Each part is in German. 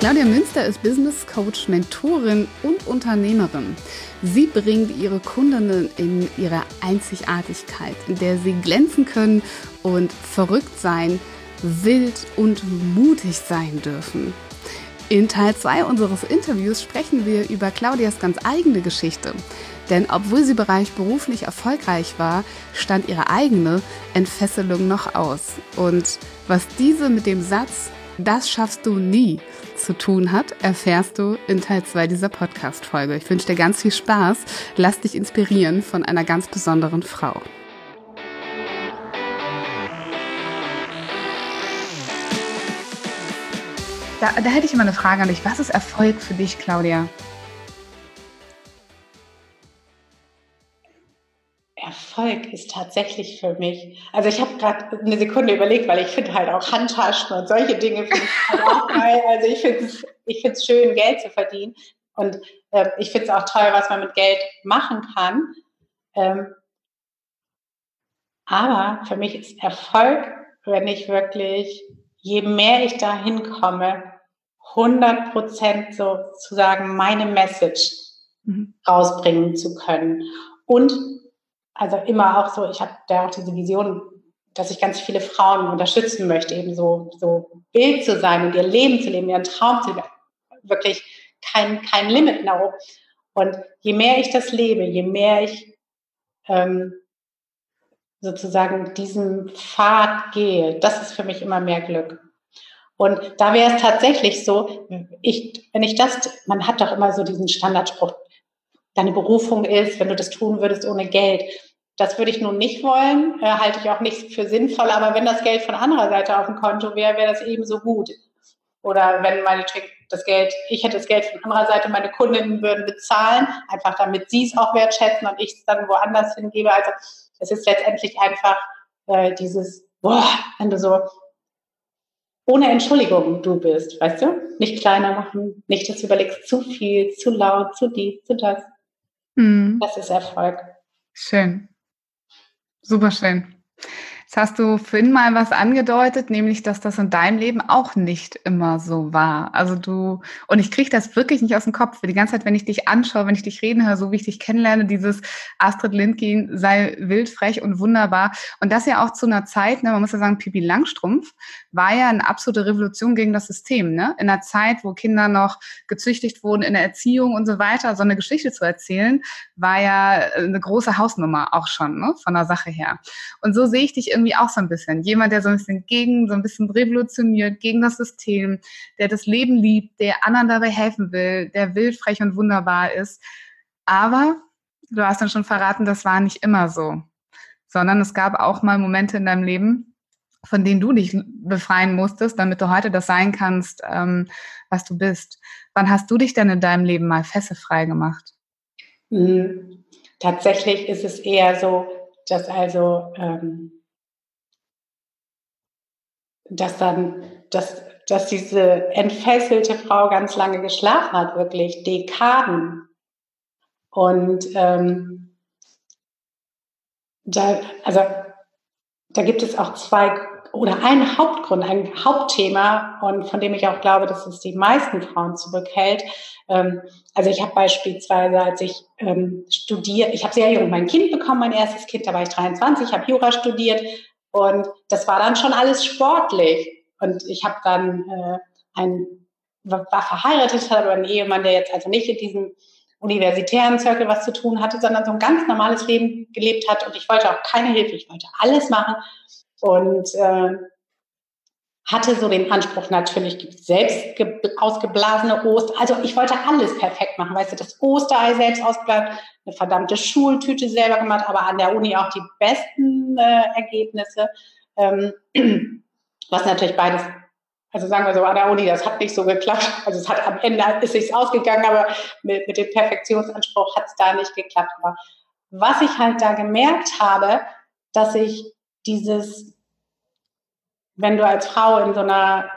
Claudia Münster ist Business Coach, Mentorin und Unternehmerin. Sie bringt ihre Kundinnen in ihre Einzigartigkeit, in der sie glänzen können und verrückt sein, wild und mutig sein dürfen. In Teil 2 unseres Interviews sprechen wir über Claudias ganz eigene Geschichte. Denn obwohl sie bereich beruflich erfolgreich war, stand ihre eigene Entfesselung noch aus. Und was diese mit dem Satz das schaffst du nie zu tun hat, erfährst du in Teil 2 dieser Podcast-Folge. Ich wünsche dir ganz viel Spaß. Lass dich inspirieren von einer ganz besonderen Frau. Da, da hätte ich immer eine Frage an dich. Was ist Erfolg für dich, Claudia? Erfolg ist tatsächlich für mich, also ich habe gerade eine Sekunde überlegt, weil ich finde halt auch Handtaschen und solche Dinge finde ich halt auch geil. Also ich finde es ich find's schön, Geld zu verdienen. Und äh, ich finde es auch toll, was man mit Geld machen kann. Ähm, aber für mich ist Erfolg, wenn ich wirklich, je mehr ich da hinkomme, 100 Prozent sozusagen meine Message mhm. rausbringen zu können. Und also immer auch so, ich habe da auch diese Vision, dass ich ganz viele Frauen unterstützen möchte, eben so, so Bild zu sein und ihr Leben zu leben, ihren Traum zu leben. Wirklich kein, kein Limit nach. Und je mehr ich das lebe, je mehr ich ähm, sozusagen diesen Pfad gehe, das ist für mich immer mehr Glück. Und da wäre es tatsächlich so, ich, wenn ich das, man hat doch immer so diesen Standardspruch, deine Berufung ist, wenn du das tun würdest ohne Geld. Das würde ich nun nicht wollen, äh, halte ich auch nicht für sinnvoll, aber wenn das Geld von anderer Seite auf dem Konto wäre, wäre das ebenso gut. Oder wenn meine das Geld, ich hätte das Geld von anderer Seite, meine Kundinnen würden bezahlen, einfach damit sie es auch wertschätzen und ich es dann woanders hingebe. Also es ist letztendlich einfach äh, dieses, boah, wenn du so ohne Entschuldigung du bist, weißt du? Nicht kleiner machen, nicht das überlegst, zu viel, zu laut, zu dies, zu das. Mhm. Das ist Erfolg. Schön. Super schön. Jetzt hast du vorhin mal was angedeutet, nämlich, dass das in deinem Leben auch nicht immer so war. Also du, und ich kriege das wirklich nicht aus dem Kopf. Die ganze Zeit, wenn ich dich anschaue, wenn ich dich reden höre, so wie ich dich kennenlerne, dieses Astrid Lindgren sei wild, frech und wunderbar. Und das ja auch zu einer Zeit, ne, man muss ja sagen, Pipi Langstrumpf war ja eine absolute Revolution gegen das System. Ne? In einer Zeit, wo Kinder noch gezüchtigt wurden in der Erziehung und so weiter, so eine Geschichte zu erzählen, war ja eine große Hausnummer auch schon, ne, von der Sache her. Und so sehe ich dich irgendwie auch so ein bisschen. Jemand, der so ein bisschen gegen, so ein bisschen revolutioniert, gegen das System, der das Leben liebt, der anderen dabei helfen will, der wild, frech und wunderbar ist. Aber du hast dann schon verraten, das war nicht immer so, sondern es gab auch mal Momente in deinem Leben, von denen du dich befreien musstest, damit du heute das sein kannst, ähm, was du bist. Wann hast du dich denn in deinem Leben mal fesselfrei gemacht? Mhm. Tatsächlich ist es eher so, dass also ähm, dass dann, dass, dass diese entfesselte Frau ganz lange geschlafen hat, wirklich Dekaden. Und ähm, da, also da gibt es auch zwei oder einen Hauptgrund, ein Hauptthema und von dem ich auch glaube, dass es die meisten Frauen zurückhält. Ähm, also ich habe beispielsweise, als ich ähm, studiert, ich habe sehr jung mein Kind bekommen, mein erstes Kind, da war ich 23, habe Jura studiert, und das war dann schon alles sportlich. Und ich habe dann äh, ein, war verheiratet, hatte aber einen Ehemann, der jetzt also nicht in diesem universitären Circle was zu tun hatte, sondern so ein ganz normales Leben gelebt hat. Und ich wollte auch keine Hilfe, ich wollte alles machen. Und äh, hatte so den Anspruch, natürlich gibt es selbst ausgeblasene Oster. Also ich wollte alles perfekt machen, weißt du, das Osterei selbst ausgeblasen, eine verdammte Schultüte selber gemacht, aber an der Uni auch die besten äh, Ergebnisse. Ähm, was natürlich beides also sagen wir so, an der Uni, das hat nicht so geklappt. Also es hat am Ende ist sich's ausgegangen, aber mit, mit dem Perfektionsanspruch hat es da nicht geklappt. Aber was ich halt da gemerkt habe, dass ich dieses, wenn du als Frau in so einer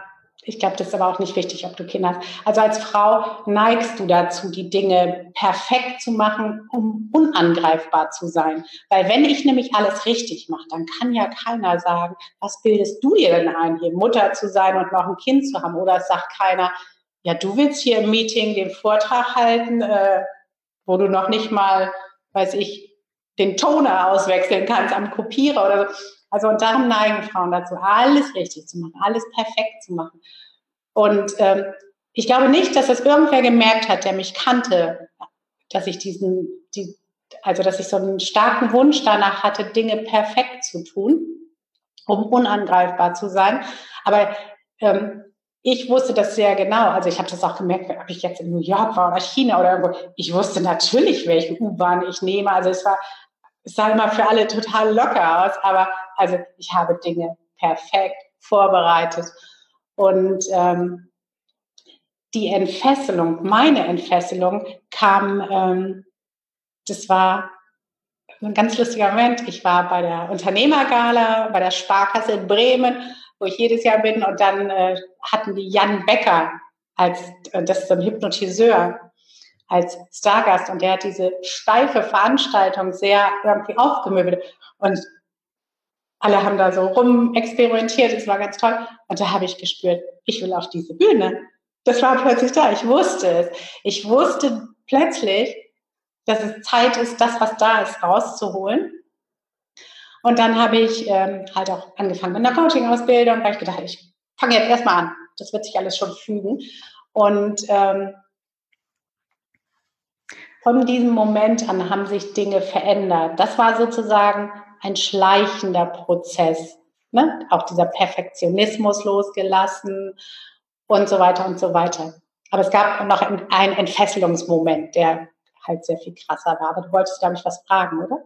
ich glaube, das ist aber auch nicht wichtig, ob du Kinder hast. Also als Frau neigst du dazu, die Dinge perfekt zu machen, um unangreifbar zu sein. Weil wenn ich nämlich alles richtig mache, dann kann ja keiner sagen, was bildest du dir denn ein, hier Mutter zu sein und noch ein Kind zu haben? Oder es sagt keiner, ja, du willst hier im Meeting den Vortrag halten, äh, wo du noch nicht mal, weiß ich, den Toner auswechseln kannst am Kopierer oder so. Also und darum neigen Frauen dazu, alles richtig zu machen, alles perfekt zu machen. Und ähm, ich glaube nicht, dass das irgendwer gemerkt hat, der mich kannte, dass ich diesen, die, also dass ich so einen starken Wunsch danach hatte, Dinge perfekt zu tun, um unangreifbar zu sein. Aber ähm, ich wusste das sehr genau. Also ich habe das auch gemerkt, ob ich jetzt in New York war oder China oder irgendwo. Ich wusste natürlich, welche U-Bahn ich nehme. Also es war, es sah immer für alle total locker aus, aber also ich habe Dinge perfekt vorbereitet. Und ähm, die Entfesselung, meine Entfesselung kam, ähm, das war ein ganz lustiger Moment. Ich war bei der Unternehmergala, bei der Sparkasse in Bremen, wo ich jedes Jahr bin. Und dann äh, hatten die Jan Becker als, äh, das ist so ein Hypnotiseur, als Stargast. Und der hat diese steife Veranstaltung sehr irgendwie aufgemöbelt. Und alle haben da so rum experimentiert, es war ganz toll. Und da habe ich gespürt, ich will auf diese Bühne. Das war plötzlich da. Ich wusste es. Ich wusste plötzlich, dass es Zeit ist, das, was da ist, rauszuholen. Und dann habe ich ähm, halt auch angefangen mit einer Coaching-Ausbildung, weil ich gedacht, ich fange jetzt erstmal an. Das wird sich alles schon fügen. Und ähm, von diesem Moment an haben sich Dinge verändert. Das war sozusagen ein schleichender Prozess. Ne? Auch dieser Perfektionismus losgelassen und so weiter und so weiter. Aber es gab noch einen Entfesselungsmoment, der halt sehr viel krasser war. Aber du wolltest, glaube ich, was fragen, oder?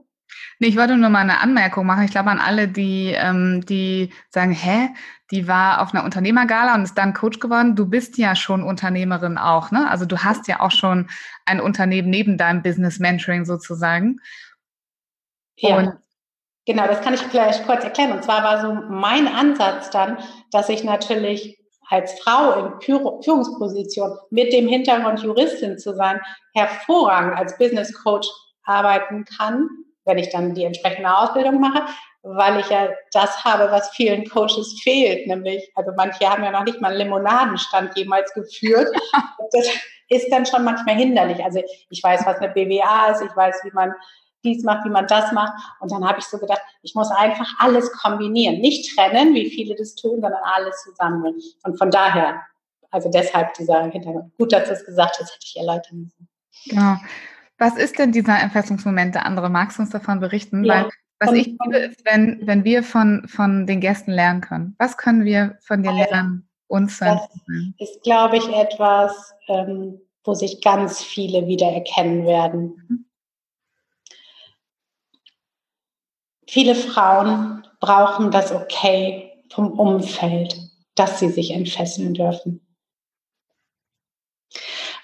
Nee, ich wollte nur mal eine Anmerkung machen. Ich glaube an alle, die, ähm, die sagen, hä, die war auf einer Unternehmergala und ist dann Coach geworden. Du bist ja schon Unternehmerin auch, ne? Also du hast ja auch schon ein Unternehmen neben deinem Business Mentoring sozusagen. Ja. Und Genau, das kann ich vielleicht kurz erklären. Und zwar war so mein Ansatz dann, dass ich natürlich als Frau in Führungsposition mit dem Hintergrund Juristin zu sein, hervorragend als Business Coach arbeiten kann, wenn ich dann die entsprechende Ausbildung mache, weil ich ja das habe, was vielen Coaches fehlt, nämlich, also manche haben ja noch nicht mal einen Limonadenstand jemals geführt. Das ist dann schon manchmal hinderlich. Also ich weiß, was eine BWA ist, ich weiß, wie man dies macht, wie man das macht. Und dann habe ich so gedacht, ich muss einfach alles kombinieren. Nicht trennen, wie viele das tun, sondern alles zusammen. Und von daher, also deshalb dieser Hintergrund. Gut, dass du es gesagt hast, hätte ich erläutern müssen. Genau. Was ist denn dieser Entfesselungsmoment der andere? Magst du uns davon berichten? Ja. Weil was ich liebe, ist, wenn, wenn wir von, von den Gästen lernen können. Was können wir von dir lernen, uns Das ist, glaube ich, etwas, ähm, wo sich ganz viele wiedererkennen werden. Mhm. Viele Frauen brauchen das Okay vom Umfeld, dass sie sich entfesseln dürfen.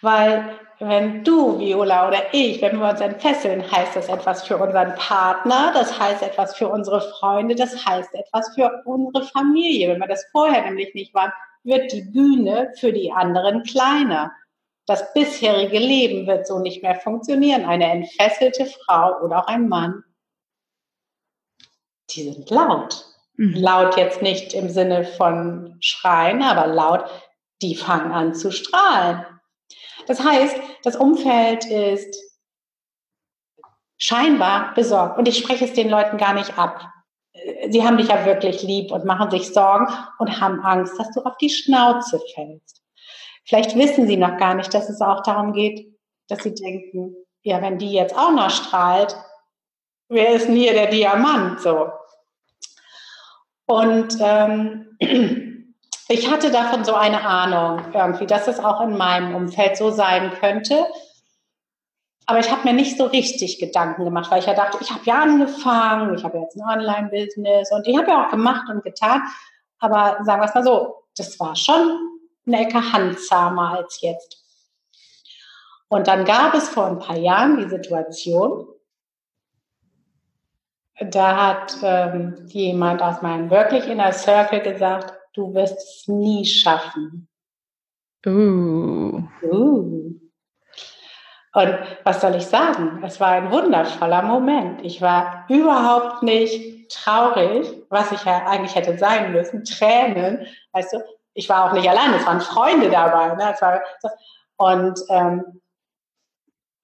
Weil wenn du, Viola oder ich, wenn wir uns entfesseln, heißt das etwas für unseren Partner, das heißt etwas für unsere Freunde, das heißt etwas für unsere Familie. Wenn wir das vorher nämlich nicht waren, wird die Bühne für die anderen kleiner. Das bisherige Leben wird so nicht mehr funktionieren. Eine entfesselte Frau oder auch ein Mann die sind laut. Mhm. Laut jetzt nicht im Sinne von schreien, aber laut, die fangen an zu strahlen. Das heißt, das Umfeld ist scheinbar besorgt. Und ich spreche es den Leuten gar nicht ab. Sie haben dich ja wirklich lieb und machen sich Sorgen und haben Angst, dass du auf die Schnauze fällst. Vielleicht wissen sie noch gar nicht, dass es auch darum geht, dass sie denken, ja, wenn die jetzt auch noch strahlt, wer ist denn hier der Diamant? So. Und ähm, ich hatte davon so eine Ahnung irgendwie, dass es auch in meinem Umfeld so sein könnte. Aber ich habe mir nicht so richtig Gedanken gemacht, weil ich ja dachte, ich habe ja angefangen, ich habe jetzt ein Online-Business und ich habe ja auch gemacht und getan. Aber sagen wir es mal so, das war schon eine Ecke handzahmer als jetzt. Und dann gab es vor ein paar Jahren die Situation, da hat ähm, jemand aus meinem wirklich Inner Circle gesagt, du wirst es nie schaffen. Uh. Uh. Und was soll ich sagen? Es war ein wundervoller Moment. Ich war überhaupt nicht traurig, was ich ja eigentlich hätte sein müssen. Tränen, weißt du. Ich war auch nicht allein, es waren Freunde dabei. Ne? So. Und, ähm,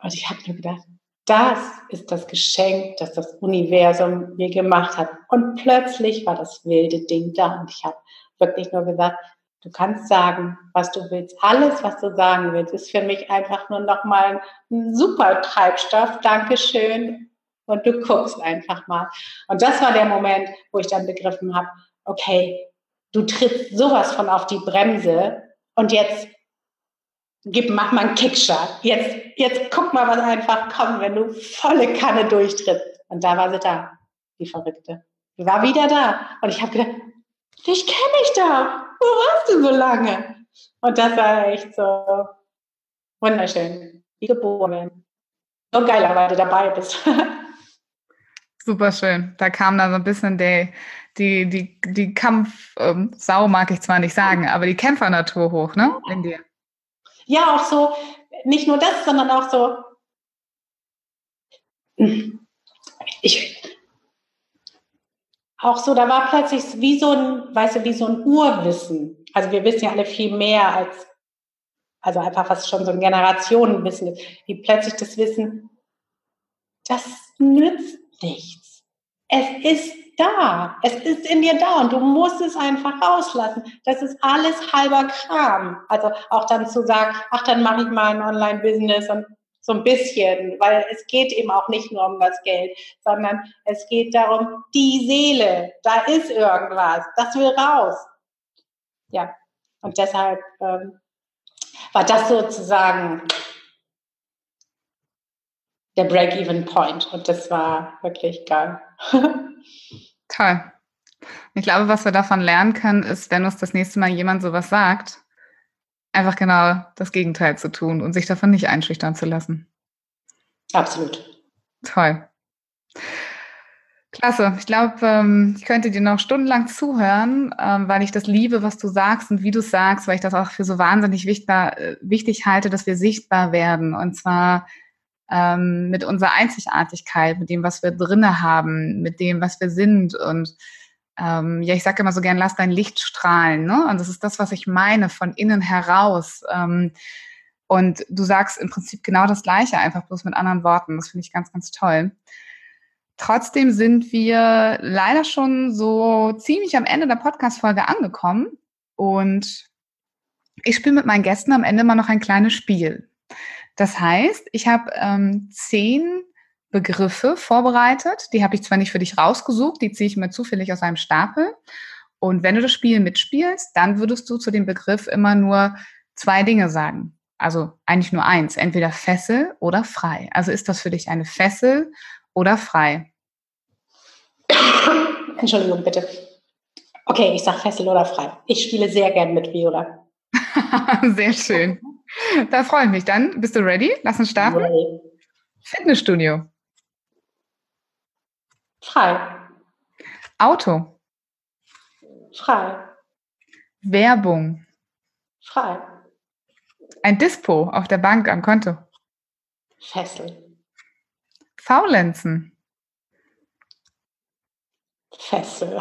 und ich habe mir gedacht, das ist das Geschenk, das das Universum mir gemacht hat. Und plötzlich war das wilde Ding da. Und ich habe wirklich nur gesagt, du kannst sagen, was du willst. Alles, was du sagen willst, ist für mich einfach nur nochmal ein super Treibstoff. Dankeschön. Und du guckst einfach mal. Und das war der Moment, wo ich dann begriffen habe, okay, du trittst sowas von auf die Bremse und jetzt gib, mach mal einen Kickstart. Jetzt, jetzt guck mal, was einfach kommt, wenn du volle Kanne durchtrittst. Und da war sie da, die Verrückte. Die war wieder da. Und ich habe gedacht, dich kenne ich da. Wo warst du so lange? Und das war echt so wunderschön. Wie geboren. So geil, weil du dabei bist. Super schön. Da kam dann so ein bisschen die, die, die, die Kampfsau, ähm, mag ich zwar nicht sagen, aber die Kämpfernatur hoch, ne? In dir ja, auch so, nicht nur das, sondern auch so, ich, auch so, da war plötzlich wie so ein, weißt du, wie so ein Urwissen. Also wir wissen ja alle viel mehr als, also einfach was schon so ein Generationenwissen ist, wie plötzlich das Wissen, das nützt nichts. Es ist da. Es ist in dir da und du musst es einfach rauslassen. Das ist alles halber Kram. Also auch dann zu sagen, ach, dann mache ich mal ein Online-Business und so ein bisschen, weil es geht eben auch nicht nur um das Geld, sondern es geht darum, die Seele, da ist irgendwas, das will raus. Ja, und deshalb ähm, war das sozusagen der Break-Even-Point und das war wirklich geil. Toll. Ich glaube, was wir davon lernen können, ist, wenn uns das nächste Mal jemand sowas sagt, einfach genau das Gegenteil zu tun und sich davon nicht einschüchtern zu lassen. Absolut. Toll. Klasse. Ich glaube, ähm, ich könnte dir noch stundenlang zuhören, ähm, weil ich das liebe, was du sagst und wie du sagst, weil ich das auch für so wahnsinnig äh, wichtig halte, dass wir sichtbar werden. Und zwar ähm, mit unserer Einzigartigkeit, mit dem, was wir drinne haben, mit dem, was wir sind. Und ähm, ja, ich sage immer so gern, lass dein Licht strahlen. Ne? Und das ist das, was ich meine, von innen heraus. Ähm, und du sagst im Prinzip genau das Gleiche, einfach bloß mit anderen Worten. Das finde ich ganz, ganz toll. Trotzdem sind wir leider schon so ziemlich am Ende der Podcast-Folge angekommen. Und ich spiele mit meinen Gästen am Ende mal noch ein kleines Spiel. Das heißt, ich habe ähm, zehn Begriffe vorbereitet. Die habe ich zwar nicht für dich rausgesucht, die ziehe ich mir zufällig aus einem Stapel. Und wenn du das Spiel mitspielst, dann würdest du zu dem Begriff immer nur zwei Dinge sagen. Also eigentlich nur eins, entweder Fessel oder frei. Also ist das für dich eine Fessel oder frei? Entschuldigung, bitte. Okay, ich sage Fessel oder frei. Ich spiele sehr gern mit Viola. sehr schön. Da freue ich mich dann. Bist du ready? Lass uns starten. Ready. Fitnessstudio. Frei. Auto. Frei. Werbung. Frei. Ein Dispo auf der Bank am Konto. Fessel. Faulenzen. Fessel.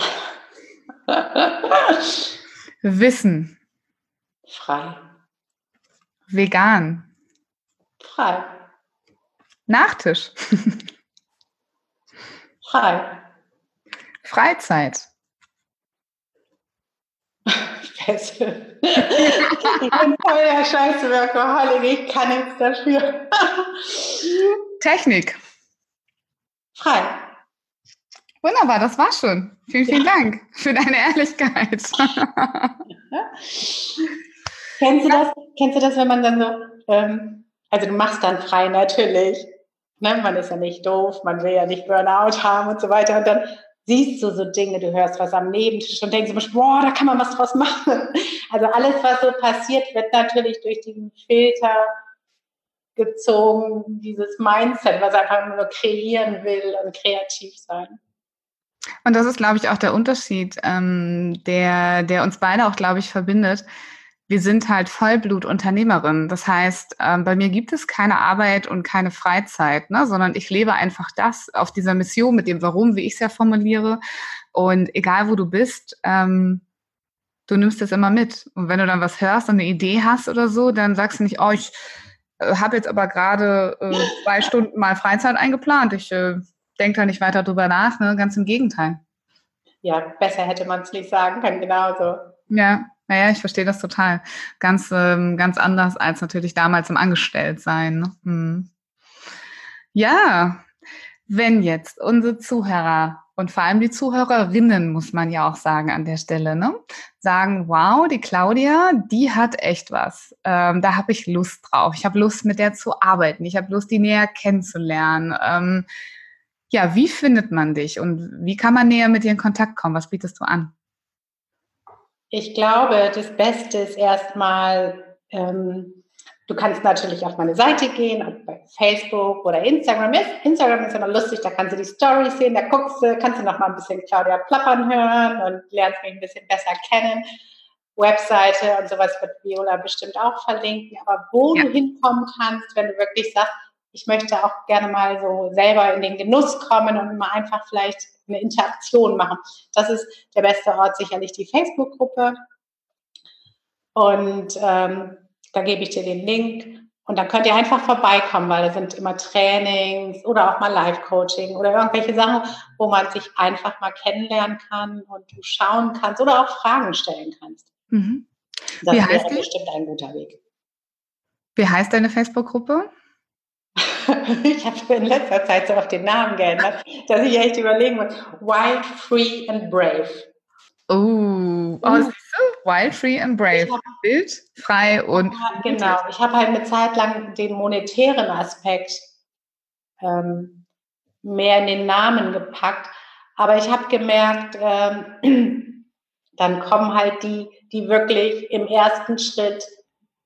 Wissen. Frei. Vegan. Frei. Nachtisch. Frei. Freizeit. Fessel. ich bin voll der Scheiße Workaholic, ich kann nichts dafür. Technik. Frei. Wunderbar, das war schon. Vielen, vielen ja. Dank für deine Ehrlichkeit. Kennst du das? Kennst du das, wenn man dann so, ähm, also du machst dann frei natürlich, ne? man ist ja nicht doof, man will ja nicht Burnout haben und so weiter und dann siehst du so Dinge, du hörst was am Nebentisch und denkst immer, boah, da kann man was draus machen. Also alles, was so passiert, wird natürlich durch diesen Filter gezogen, dieses Mindset, was einfach nur kreieren will und kreativ sein. Und das ist, glaube ich, auch der Unterschied, ähm, der, der uns beide auch, glaube ich, verbindet. Wir sind halt Vollblut-Unternehmerinnen. Das heißt, ähm, bei mir gibt es keine Arbeit und keine Freizeit, ne? sondern ich lebe einfach das auf dieser Mission mit dem Warum, wie ich es ja formuliere. Und egal, wo du bist, ähm, du nimmst es immer mit. Und wenn du dann was hörst und eine Idee hast oder so, dann sagst du nicht, oh, ich äh, habe jetzt aber gerade äh, zwei Stunden mal Freizeit eingeplant. Ich äh, denke da nicht weiter drüber nach, ne? ganz im Gegenteil. Ja, besser hätte man es nicht sagen können, genauso. Ja, naja, ich verstehe das total. Ganz, ähm, ganz anders als natürlich damals im Angestelltsein. Ne? Hm. Ja, wenn jetzt unsere Zuhörer und vor allem die Zuhörerinnen, muss man ja auch sagen an der Stelle, ne? sagen, wow, die Claudia, die hat echt was. Ähm, da habe ich Lust drauf. Ich habe Lust, mit der zu arbeiten. Ich habe Lust, die näher kennenzulernen. Ähm, ja, wie findet man dich und wie kann man näher mit dir in Kontakt kommen? Was bietest du an? Ich glaube, das Beste ist erstmal, ähm, du kannst natürlich auf meine Seite gehen, ob bei Facebook oder Instagram ist. Instagram ist immer lustig, da kannst du die Stories sehen, da guckst du, kannst du noch mal ein bisschen Claudia plappern hören und lernst mich ein bisschen besser kennen. Webseite und sowas wird Viola bestimmt auch verlinken. Aber wo ja. du hinkommen kannst, wenn du wirklich sagst, ich möchte auch gerne mal so selber in den Genuss kommen und mal einfach vielleicht eine Interaktion machen. Das ist der beste Ort sicherlich die Facebook-Gruppe. Und ähm, da gebe ich dir den Link. Und dann könnt ihr einfach vorbeikommen, weil da sind immer Trainings oder auch mal Live-Coaching oder irgendwelche Sachen, wo man sich einfach mal kennenlernen kann und du schauen kannst oder auch Fragen stellen kannst. Mhm. Das Wie wäre bestimmt ein guter Weg. Wie heißt deine Facebook-Gruppe? ich habe in letzter Zeit so auf den Namen geändert, dass ich echt überlegen muss. Wild, Free and Brave. Oh, oh siehst du? Wild, Free and Brave. Hab, Wild, frei und. Ja, genau. Ich habe halt eine Zeit lang den monetären Aspekt ähm, mehr in den Namen gepackt. Aber ich habe gemerkt, ähm, dann kommen halt die, die wirklich im ersten Schritt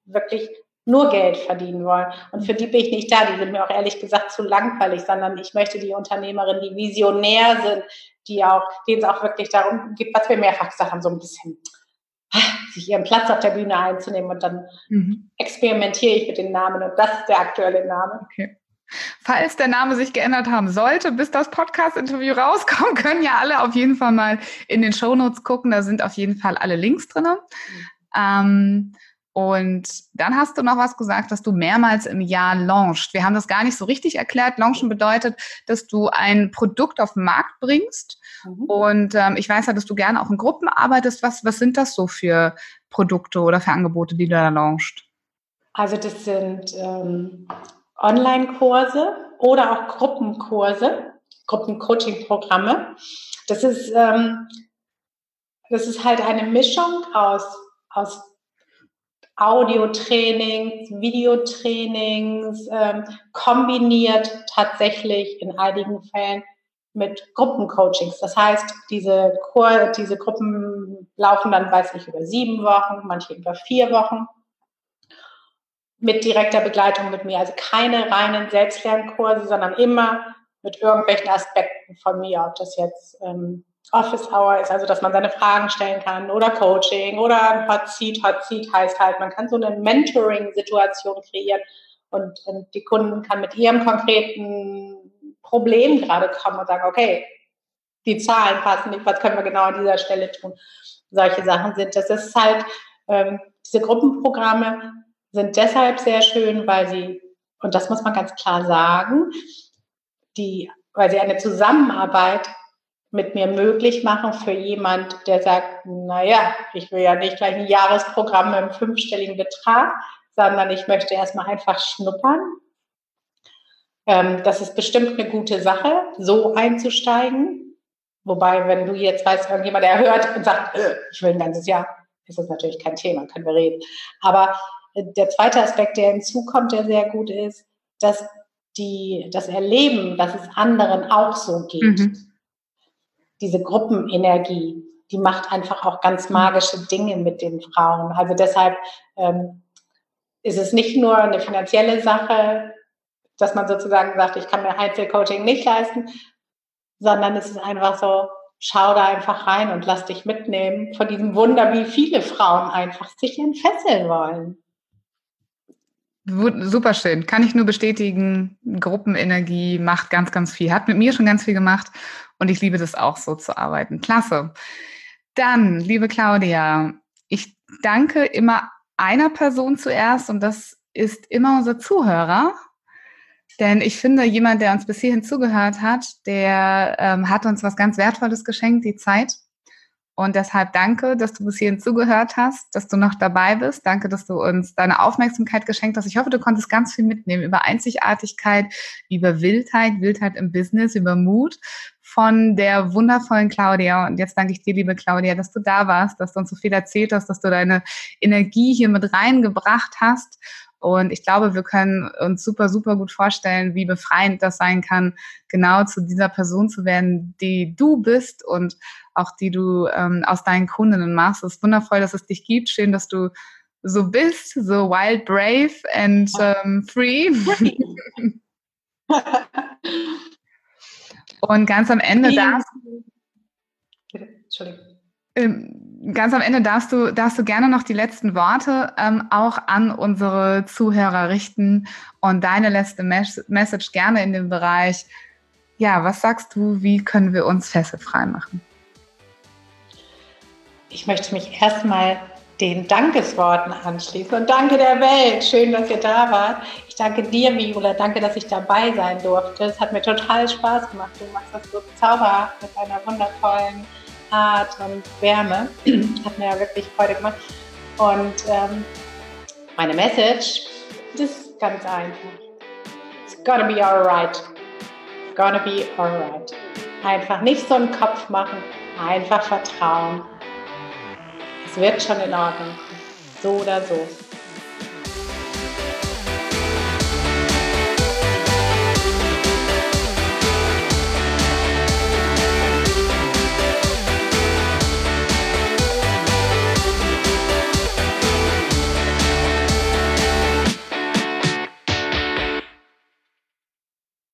wirklich nur Geld verdienen wollen. Und für die bin ich nicht da. Die sind mir auch ehrlich gesagt zu langweilig, sondern ich möchte die Unternehmerinnen, die visionär sind, die auch, denen es auch wirklich darum geht, was wir mehrfach gesagt haben, so ein bisschen ah, sich ihren Platz auf der Bühne einzunehmen und dann mhm. experimentiere ich mit den Namen und das ist der aktuelle Name. Okay. Falls der Name sich geändert haben sollte, bis das Podcast-Interview rauskommt, können ja alle auf jeden Fall mal in den Shownotes gucken. Da sind auf jeden Fall alle Links drin. Mhm. Ähm, und dann hast du noch was gesagt, dass du mehrmals im Jahr launchst. Wir haben das gar nicht so richtig erklärt. Launchen bedeutet, dass du ein Produkt auf den Markt bringst. Mhm. Und ähm, ich weiß ja, dass du gerne auch in Gruppen arbeitest. Was, was sind das so für Produkte oder für Angebote, die du da launchst? Also das sind ähm, Online-Kurse oder auch Gruppenkurse, Gruppencoaching-Programme. Das ist, ähm, das ist halt eine Mischung aus, aus Audiotrainings, Videotrainings, ähm, kombiniert tatsächlich in einigen Fällen mit Gruppencoachings. Das heißt, diese, Kur diese Gruppen laufen dann, weiß ich, über sieben Wochen, manche über vier Wochen mit direkter Begleitung mit mir. Also keine reinen Selbstlernkurse, sondern immer mit irgendwelchen Aspekten von mir, ob das jetzt ähm, Office Hour ist, also dass man seine Fragen stellen kann oder Coaching oder Hot Seat. Hot Seat heißt halt, man kann so eine Mentoring-Situation kreieren und, und die Kunden kann mit ihrem konkreten Problem gerade kommen und sagen, okay, die Zahlen passen nicht, was können wir genau an dieser Stelle tun? Solche Sachen sind das. ist halt, ähm, diese Gruppenprogramme sind deshalb sehr schön, weil sie, und das muss man ganz klar sagen, die, weil sie eine Zusammenarbeit mit mir möglich machen für jemand, der sagt, naja, ich will ja nicht gleich ein Jahresprogramm mit einem fünfstelligen Betrag, sondern ich möchte erstmal einfach schnuppern. Ähm, das ist bestimmt eine gute Sache, so einzusteigen. Wobei, wenn du jetzt weißt, irgendjemand, der hört und sagt, äh, ich will ein ganzes Jahr, ist das natürlich kein Thema, können wir reden. Aber äh, der zweite Aspekt, der hinzukommt, der sehr gut ist, dass die, das Erleben, dass es anderen auch so geht. Mhm diese Gruppenenergie, die macht einfach auch ganz magische Dinge mit den Frauen. Also deshalb ähm, ist es nicht nur eine finanzielle Sache, dass man sozusagen sagt, ich kann mir Einzelcoaching nicht leisten, sondern es ist einfach so, schau da einfach rein und lass dich mitnehmen von diesem Wunder, wie viele Frauen einfach sich entfesseln wollen. Super schön. Kann ich nur bestätigen. Gruppenenergie macht ganz, ganz viel. Hat mit mir schon ganz viel gemacht und ich liebe das auch so zu arbeiten. Klasse. Dann, liebe Claudia, ich danke immer einer Person zuerst und das ist immer unser Zuhörer. Denn ich finde, jemand, der uns bis hierhin zugehört hat, der ähm, hat uns was ganz Wertvolles geschenkt, die Zeit. Und deshalb danke, dass du bis hierhin zugehört hast, dass du noch dabei bist. Danke, dass du uns deine Aufmerksamkeit geschenkt hast. Ich hoffe, du konntest ganz viel mitnehmen über Einzigartigkeit, über Wildheit, Wildheit im Business, über Mut von der wundervollen Claudia. Und jetzt danke ich dir, liebe Claudia, dass du da warst, dass du uns so viel erzählt hast, dass du deine Energie hier mit reingebracht hast. Und ich glaube, wir können uns super, super gut vorstellen, wie befreiend das sein kann, genau zu dieser Person zu werden, die du bist und auch die du ähm, aus deinen Kundinnen machst. Es ist wundervoll, dass es dich gibt. Schön, dass du so bist, so wild, brave and um, free. Und ganz am Ende darfst. Ähm, ganz am Ende darfst du, darfst du gerne noch die letzten Worte ähm, auch an unsere Zuhörer richten und deine letzte Mes Message gerne in dem Bereich. Ja, was sagst du, wie können wir uns fesselfrei machen? Ich möchte mich erstmal den Dankesworten anschließen. Und danke der Welt. Schön, dass ihr da wart. Ich danke dir, Viola. Danke, dass ich dabei sein durfte. Es hat mir total Spaß gemacht. Du machst das so zauberhaft mit einer wundervollen Art und Wärme. Hat mir ja wirklich Freude gemacht. Und ähm, meine Message ist ganz einfach. It's gonna be alright. Gonna be alright. Einfach nicht so einen Kopf machen, einfach vertrauen es wird schon in Ordnung. So oder so.